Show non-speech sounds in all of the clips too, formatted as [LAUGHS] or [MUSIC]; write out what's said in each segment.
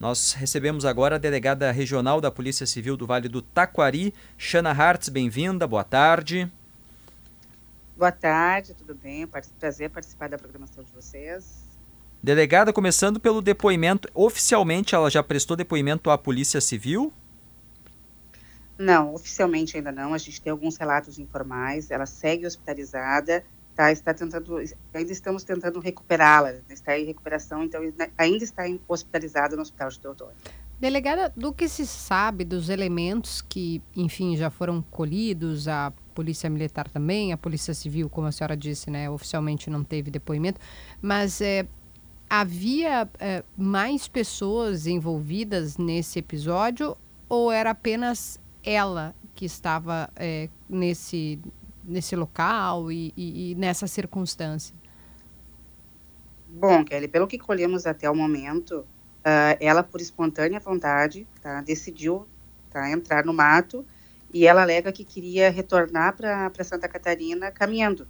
Nós recebemos agora a delegada regional da Polícia Civil do Vale do Taquari, Shana Hartz, bem-vinda, boa tarde. Boa tarde, tudo bem? Prazer participar da programação de vocês. Delegada, começando pelo depoimento, oficialmente ela já prestou depoimento à Polícia Civil? Não, oficialmente ainda não. A gente tem alguns relatos informais. Ela segue hospitalizada, tá? Está tentando, ainda estamos tentando recuperá-la. Está em recuperação, então ainda está hospitalizada no Hospital de Teodoro. Delegada, do que se sabe dos elementos que, enfim, já foram colhidos, a Polícia Militar também, a Polícia Civil, como a senhora disse, né, oficialmente não teve depoimento, mas é, havia é, mais pessoas envolvidas nesse episódio ou era apenas ela que estava é, nesse, nesse local e, e, e, nessa circunstância? Bom, Kelly, pelo que colhemos até o momento, uh, ela, por espontânea vontade, tá, decidiu tá, entrar no mato e ela alega que queria retornar para Santa Catarina caminhando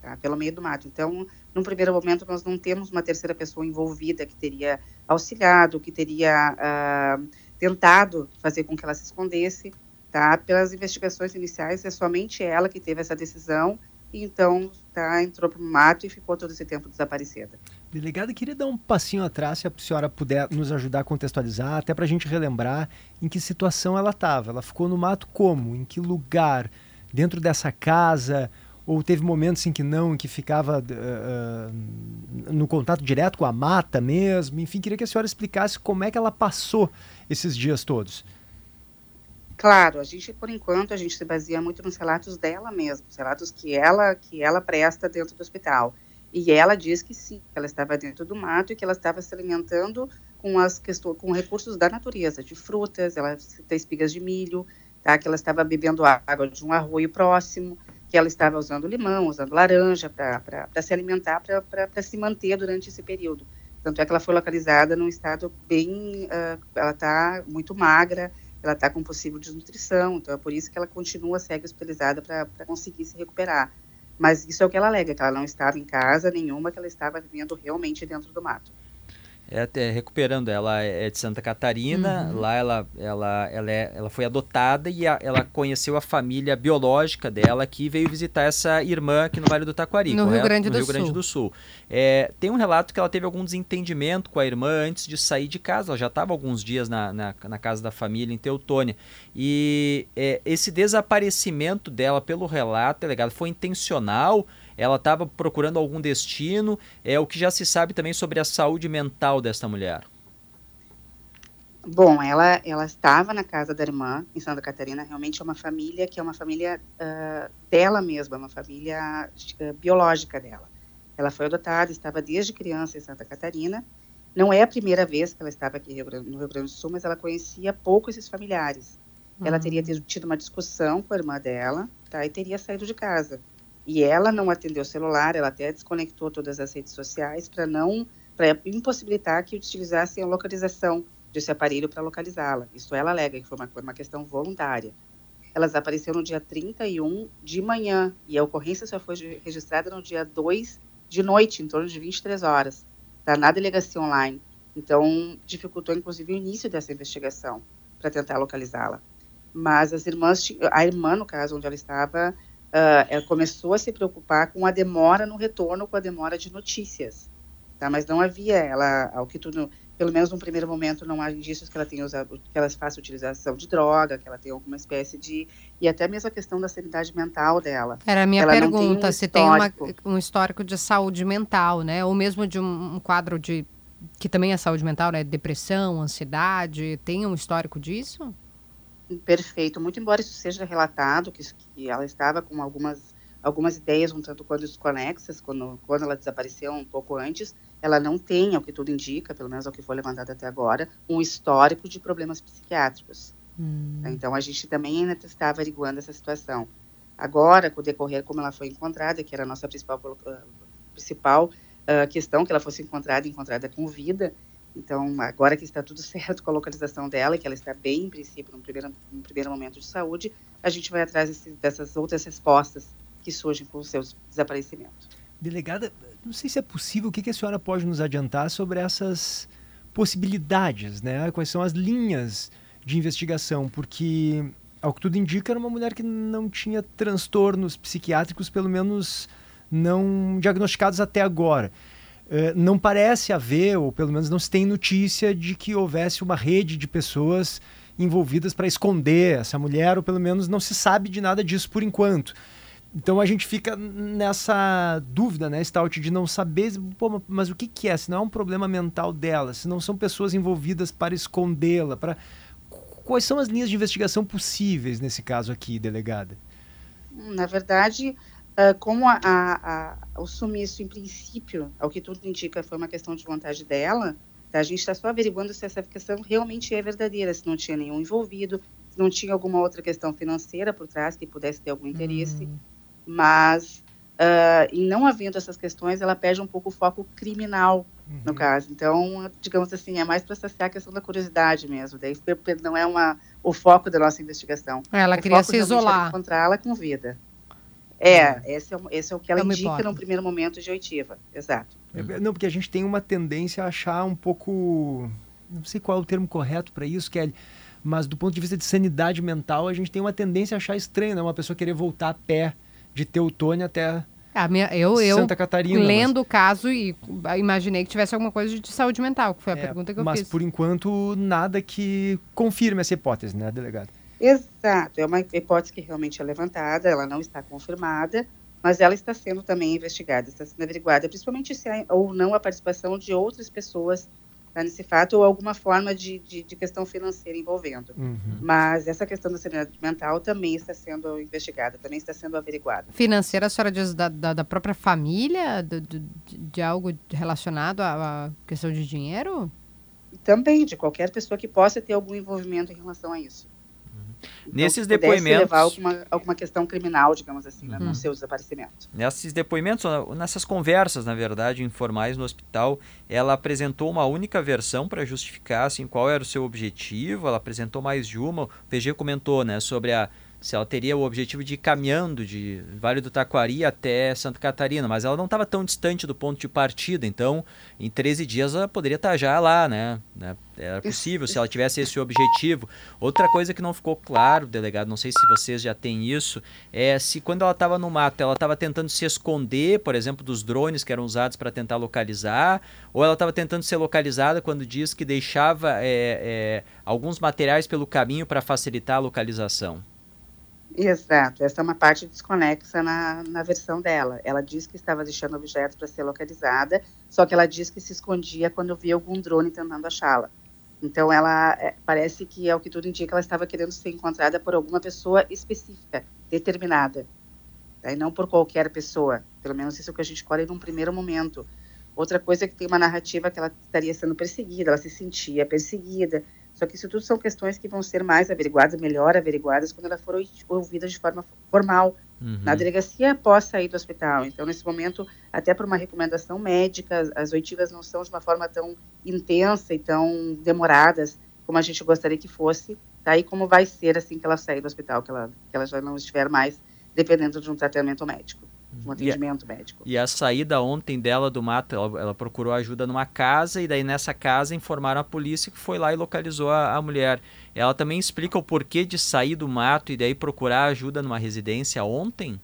tá, pelo meio do mato. Então, num primeiro momento, nós não temos uma terceira pessoa envolvida que teria auxiliado, que teria uh, tentado fazer com que ela se escondesse. Tá? Pelas investigações iniciais, é somente ela que teve essa decisão e então tá, entrou para o mato e ficou todo esse tempo desaparecida. Delegada, queria dar um passinho atrás, se a senhora puder nos ajudar a contextualizar, até para a gente relembrar em que situação ela estava. Ela ficou no mato como? Em que lugar? Dentro dessa casa? Ou teve momentos em que não, em que ficava uh, no contato direto com a mata mesmo? Enfim, queria que a senhora explicasse como é que ela passou esses dias todos. Claro, a gente, por enquanto, a gente se baseia muito nos relatos dela mesma, os relatos que ela, que ela presta dentro do hospital. E ela diz que sim, que ela estava dentro do mato e que ela estava se alimentando com as questões, com recursos da natureza, de frutas, ela tem espigas de milho, tá? Que ela estava bebendo água de um arroio próximo, que ela estava usando limão, usando laranja para se alimentar, para se manter durante esse período. Tanto é que ela foi localizada num estado bem, uh, ela está muito magra, ela está com possível desnutrição, então é por isso que ela continua segue hospitalizada para conseguir se recuperar. Mas isso é o que ela alega, que ela não estava em casa nenhuma, que ela estava vivendo realmente dentro do mato é, é, recuperando, ela é de Santa Catarina, uhum. lá ela, ela, ela, é, ela foi adotada e a, ela conheceu a família biológica dela que veio visitar essa irmã aqui no Vale do Taquari, no, Rio Grande, no do Rio Grande do Sul. É, tem um relato que ela teve algum desentendimento com a irmã antes de sair de casa, ela já estava alguns dias na, na, na, casa da família em Teutônia. E é, esse desaparecimento dela, pelo relato, delegado, foi intencional? ela estava procurando algum destino. É o que já se sabe também sobre a saúde mental desta mulher. Bom, ela, ela estava na casa da irmã em Santa Catarina. Realmente é uma família que é uma família uh, dela mesma, uma família uh, biológica dela. Ela foi adotada, estava desde criança em Santa Catarina. Não é a primeira vez que ela estava aqui no Rio Grande do Sul, mas ela conhecia pouco esses familiares. Uhum. Ela teria tido uma discussão com a irmã dela, tá? E teria saído de casa. E ela não atendeu o celular, ela até desconectou todas as redes sociais para não para impossibilitar que utilizassem a localização desse aparelho para localizá-la. Isso ela alega que foi uma, uma questão voluntária. Ela desapareceu no dia 31 de manhã e a ocorrência só foi registrada no dia 2 de noite, em torno de 23 horas, tá? na delegacia online. Então, dificultou inclusive o início dessa investigação para tentar localizá-la. Mas as irmãs, a irmã, no caso, onde ela estava, uh, ela começou a se preocupar com a demora no retorno, com a demora de notícias. Tá? Mas não havia, ela, ao que tudo, pelo menos no primeiro momento, não há indícios que ela tenha usado, que ela faça utilização de droga, que ela tenha alguma espécie de. E até mesmo a questão da sanidade mental dela. Era a minha ela pergunta, tem um se tem uma, um histórico de saúde mental, né? Ou mesmo de um, um quadro de. que também é saúde mental, né? Depressão, ansiedade, tem um histórico disso? perfeito, muito embora isso seja relatado, que, que ela estava com algumas, algumas ideias um tanto quanto desconexas, quando, quando ela desapareceu um pouco antes, ela não tem, ao que tudo indica, pelo menos ao que foi levantado até agora, um histórico de problemas psiquiátricos. Hum. Então, a gente também ainda está averiguando essa situação. Agora, com o decorrer, como ela foi encontrada, que era a nossa principal, uh, principal uh, questão, que ela fosse encontrada, encontrada com vida, então, agora que está tudo [LAUGHS] certo com a localização dela, que ela está bem, em princípio, no primeiro, no primeiro momento de saúde, a gente vai atrás dessas outras respostas que surgem com o seu desaparecimento. Delegada, não sei se é possível, o que, que a senhora pode nos adiantar sobre essas possibilidades, né? Quais são as linhas de investigação? Porque, ao que tudo indica, era uma mulher que não tinha transtornos psiquiátricos, pelo menos não diagnosticados até agora. Uh, não parece haver, ou pelo menos não se tem notícia de que houvesse uma rede de pessoas envolvidas para esconder essa mulher, ou pelo menos não se sabe de nada disso por enquanto. Então a gente fica nessa dúvida, né, Stout, de não saber, pô, mas o que, que é? Se não é um problema mental dela, se não são pessoas envolvidas para escondê-la, para quais são as linhas de investigação possíveis nesse caso aqui, delegada? Na verdade, como a, a, a, o sumiço, em princípio, ao que tudo indica, foi uma questão de vontade dela, tá? a gente está só averiguando se essa questão realmente é verdadeira, se não tinha nenhum envolvido, se não tinha alguma outra questão financeira por trás que pudesse ter algum interesse. Hum mas uh, em não havendo essas questões, ela perde um pouco o foco criminal uhum. no caso. Então, digamos assim, é mais para saciar a questão da curiosidade mesmo. Daí não é uma, o foco da nossa investigação. Ela o queria se isolar. Encontrá-la com vida. É, uhum. esse é, esse é o que ela é indica hipótese. no primeiro momento de oitiva. Exato. É, não, porque a gente tem uma tendência a achar um pouco. Não sei qual é o termo correto para isso, Kelly. Mas do ponto de vista de sanidade mental, a gente tem uma tendência a achar estranho, né? Uma pessoa querer voltar a pé de Teutônia até a minha, eu, eu, Santa Catarina. Lendo mas... o caso e imaginei que tivesse alguma coisa de saúde mental, que foi a é, pergunta que eu mas fiz. Mas por enquanto nada que confirme essa hipótese, né, delegado? Exato, é uma hipótese que realmente é levantada, ela não está confirmada, mas ela está sendo também investigada, está sendo averiguada, principalmente se há ou não a participação de outras pessoas tá, nesse fato ou alguma forma de, de, de questão financeira envolvendo. Uhum. Mas essa questão da sanidade mental também está sendo investigada, também está sendo averiguada. Financeira, a senhora diz da, da, da própria família, de, de, de, algo relacionado à, à questão de dinheiro? Também, de qualquer pessoa que possa ter algum envolvimento em relação a isso. Então, Nesses depoimentos. levar alguma, alguma questão criminal, digamos assim, né, no uhum. seu desaparecimento. Nesses depoimentos, nessas conversas, na verdade, informais no hospital, ela apresentou uma única versão para justificar assim, qual era o seu objetivo, ela apresentou mais de uma. O PG comentou né, sobre a se ela teria o objetivo de ir caminhando de Vale do Taquari até Santa Catarina, mas ela não estava tão distante do ponto de partida, então em 13 dias ela poderia estar já lá, né? né? Era possível se ela tivesse esse objetivo. Outra coisa que não ficou claro, delegado, não sei se vocês já têm isso, é se quando ela estava no mato, ela estava tentando se esconder, por exemplo, dos drones que eram usados para tentar localizar, ou ela estava tentando ser localizada quando diz que deixava é, é, alguns materiais pelo caminho para facilitar a localização. Exato, essa é uma parte desconexa na, na versão dela. Ela diz que estava deixando objetos para ser localizada, só que ela diz que se escondia quando via algum drone tentando achá-la. Então, ela é, parece que, é o que tudo indica, ela estava querendo ser encontrada por alguma pessoa específica, determinada, tá? e não por qualquer pessoa. Pelo menos isso é o que a gente colhe num primeiro momento. Outra coisa é que tem uma narrativa que ela estaria sendo perseguida, ela se sentia perseguida, só que isso tudo são questões que vão ser mais averiguadas, melhor averiguadas, quando ela for ouvida de forma formal uhum. na delegacia após sair do hospital. Então, nesse momento, até por uma recomendação médica, as oitivas não são de uma forma tão intensa e tão demoradas como a gente gostaria que fosse, tá? E como vai ser assim que ela sair do hospital, que ela, que ela já não estiver mais dependendo de um tratamento médico um atendimento e a, médico. E a saída ontem dela do mato, ela, ela, procurou ajuda numa casa e daí nessa casa informaram a polícia que foi lá e localizou a, a, mulher. Ela também explica o porquê de sair do mato e daí procurar ajuda numa residência ontem?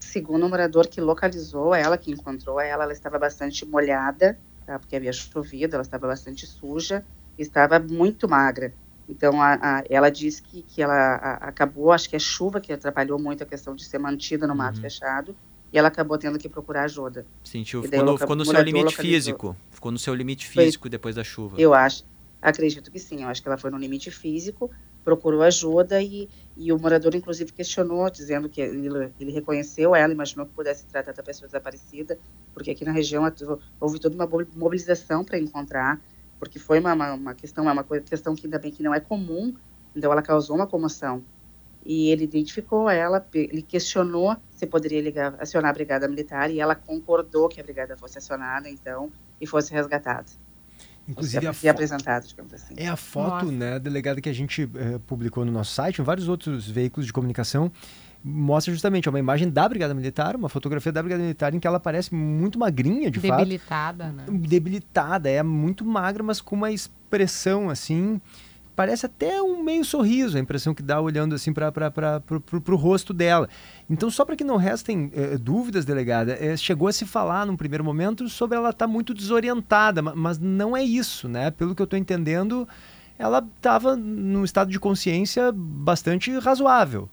Segundo o morador que localizou ela, que encontrou ela, ela estava bastante molhada, tá? porque havia chovido, ela estava bastante suja e estava muito magra. Então, a, a, ela diz que, que ela a, acabou, acho que é chuva que atrapalhou muito a questão de ser mantida no mato uhum. fechado, e ela acabou tendo que procurar ajuda. Sentiu, ficou no, ficou no seu limite localizou. físico, ficou no seu limite físico foi, depois da chuva. Eu acho, acredito que sim, eu acho que ela foi no limite físico, procurou ajuda e, e o morador, inclusive, questionou, dizendo que ele, ele reconheceu ela, imaginou que pudesse tratar da pessoa desaparecida, porque aqui na região houve toda uma mobilização para encontrar porque foi uma, uma, uma questão, é uma questão que ainda bem que não é comum, então ela causou uma comoção. E ele identificou ela, ele questionou se poderia ligar, acionar a brigada militar e ela concordou que a brigada fosse acionada, então, e fosse resgatada. Inclusive, a apresentado, digamos assim. É a foto, Nossa. né, delegada que a gente eh, publicou no nosso site, em vários outros veículos de comunicação, mostra justamente uma imagem da Brigada Militar, uma fotografia da Brigada Militar em que ela parece muito magrinha, de Debilitada, fato. né? Debilitada, é muito magra, mas com uma expressão assim parece até um meio sorriso, a impressão que dá olhando assim para o rosto dela. Então, só para que não restem eh, dúvidas, delegada, eh, chegou a se falar num primeiro momento sobre ela estar tá muito desorientada, mas não é isso, né? Pelo que eu estou entendendo, ela estava num estado de consciência bastante razoável.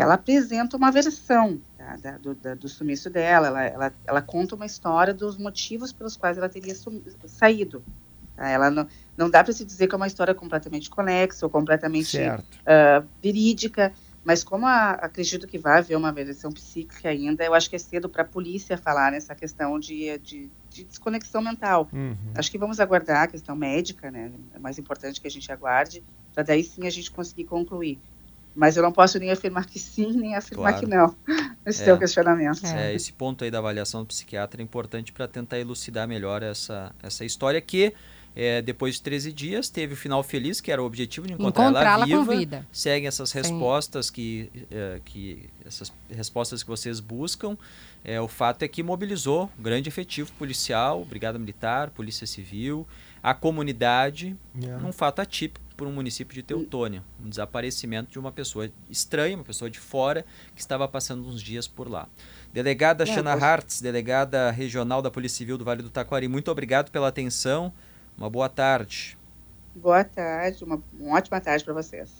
Ela apresenta uma versão tá, da, do, da, do, sumiço dela, ela, ela, ela, conta uma história dos motivos pelos quais ela teria saído. Tá? Ela não, não dá para se dizer que é uma história completamente conexa ou completamente uh, verídica, mas como a, acredito que vai haver uma versão psíquica ainda, eu acho que é cedo para a polícia falar nessa questão de, de, de desconexão mental. Uhum. Acho que vamos aguardar a questão médica, né? É mais importante que a gente aguarde, para daí sim a gente conseguir concluir. Mas eu não posso nem afirmar que sim, nem afirmar claro. que não. Esse é, seu questionamento. É, esse ponto aí da avaliação do psiquiatra é importante para tentar elucidar melhor essa, essa história que é, depois de 13 dias, teve o final feliz, que era o objetivo de encontrar, ela viva. Com vida. Seguem essas respostas que, é, que essas respostas que vocês buscam. É, o fato é que mobilizou um grande efetivo policial, Brigada Militar, Polícia Civil, a comunidade, yeah. um fato atípico por um município de Teutônia, um desaparecimento de uma pessoa estranha, uma pessoa de fora que estava passando uns dias por lá. Delegada é, Shana Hartz, delegada regional da Polícia Civil do Vale do Taquari, muito obrigado pela atenção. Uma boa tarde. Boa tarde, uma, uma ótima tarde para vocês.